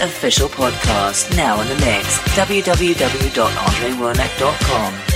Official podcast, now in the mix. www.andrewernick.com.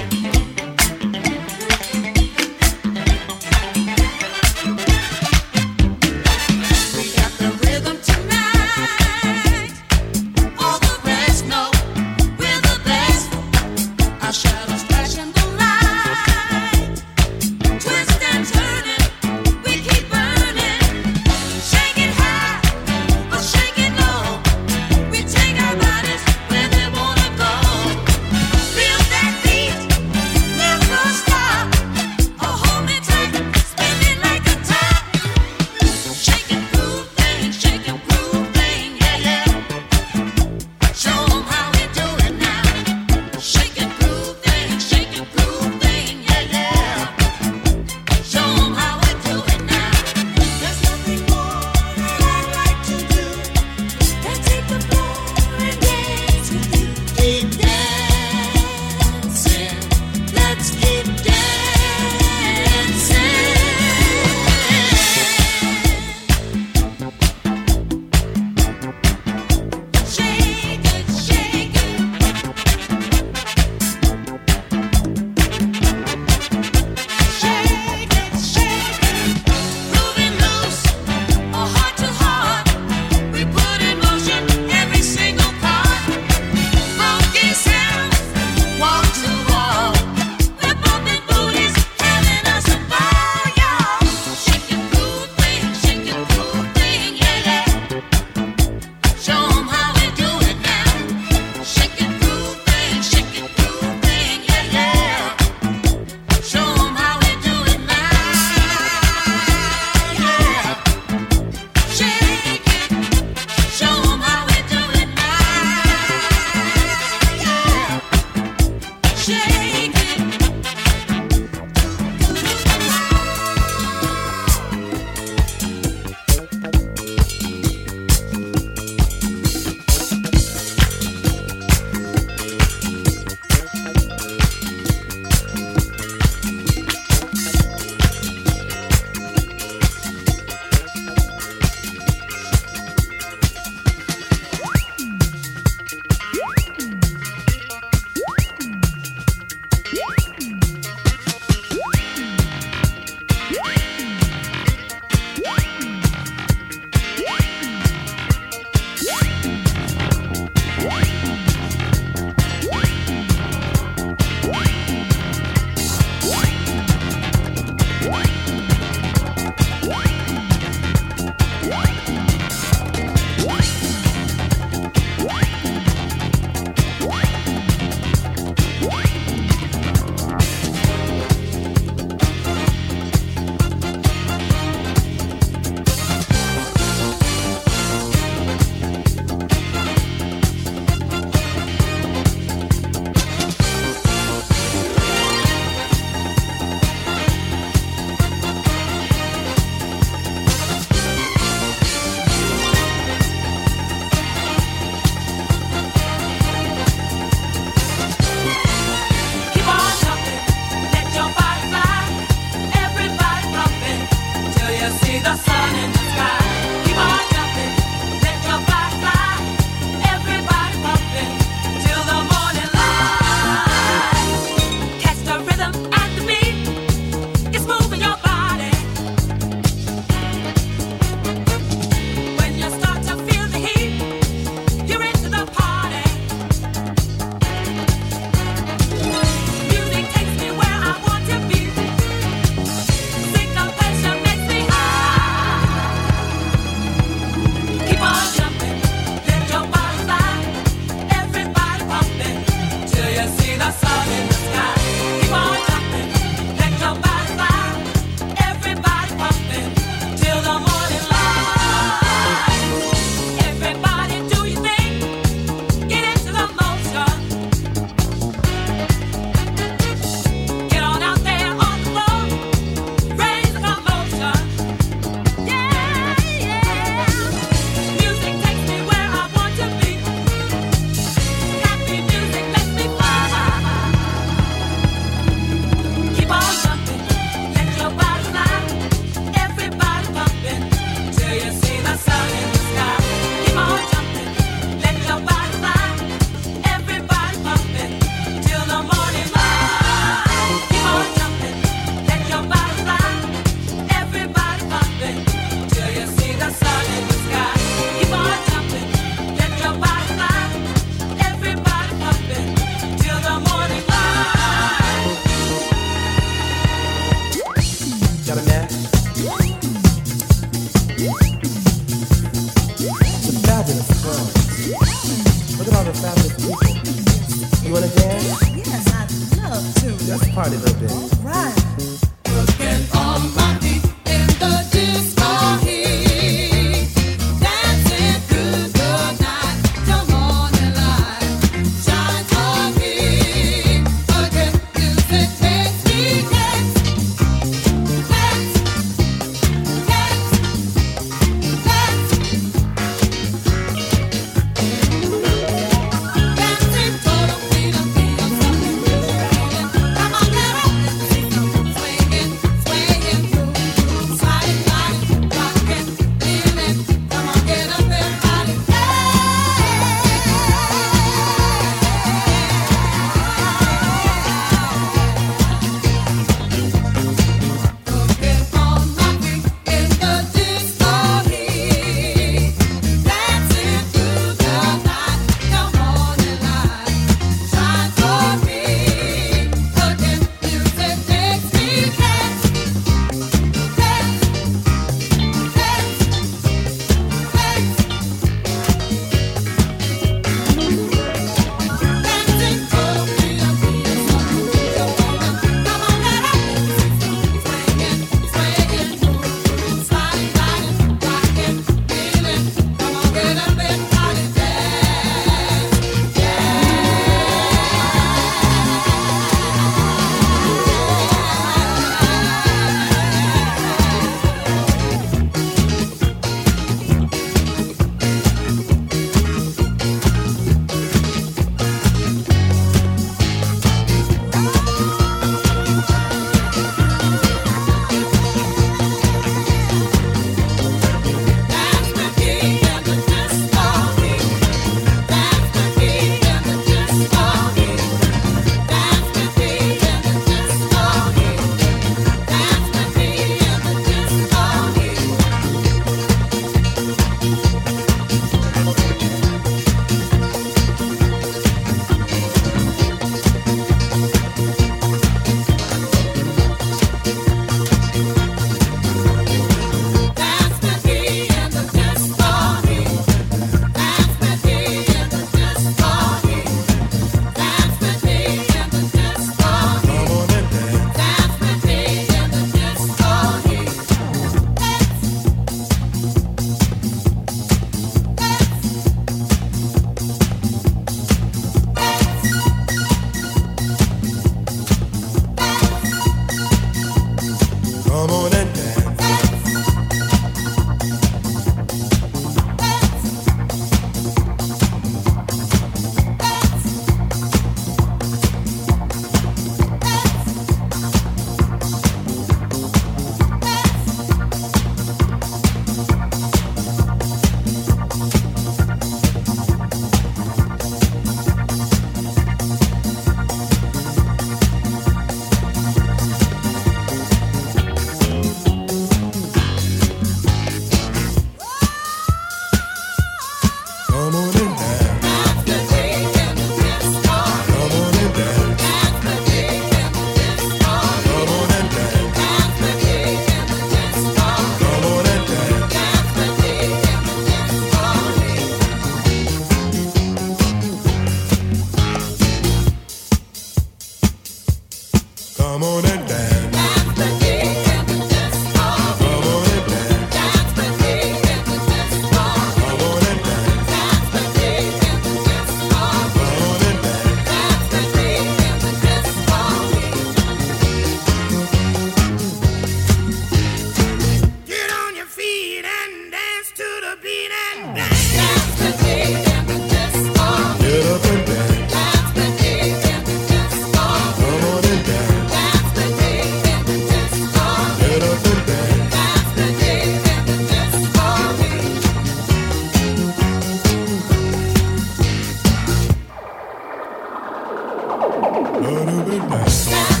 Go to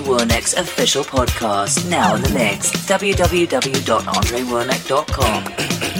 Wernick's official podcast, now in the mix. www.andrewernick.com.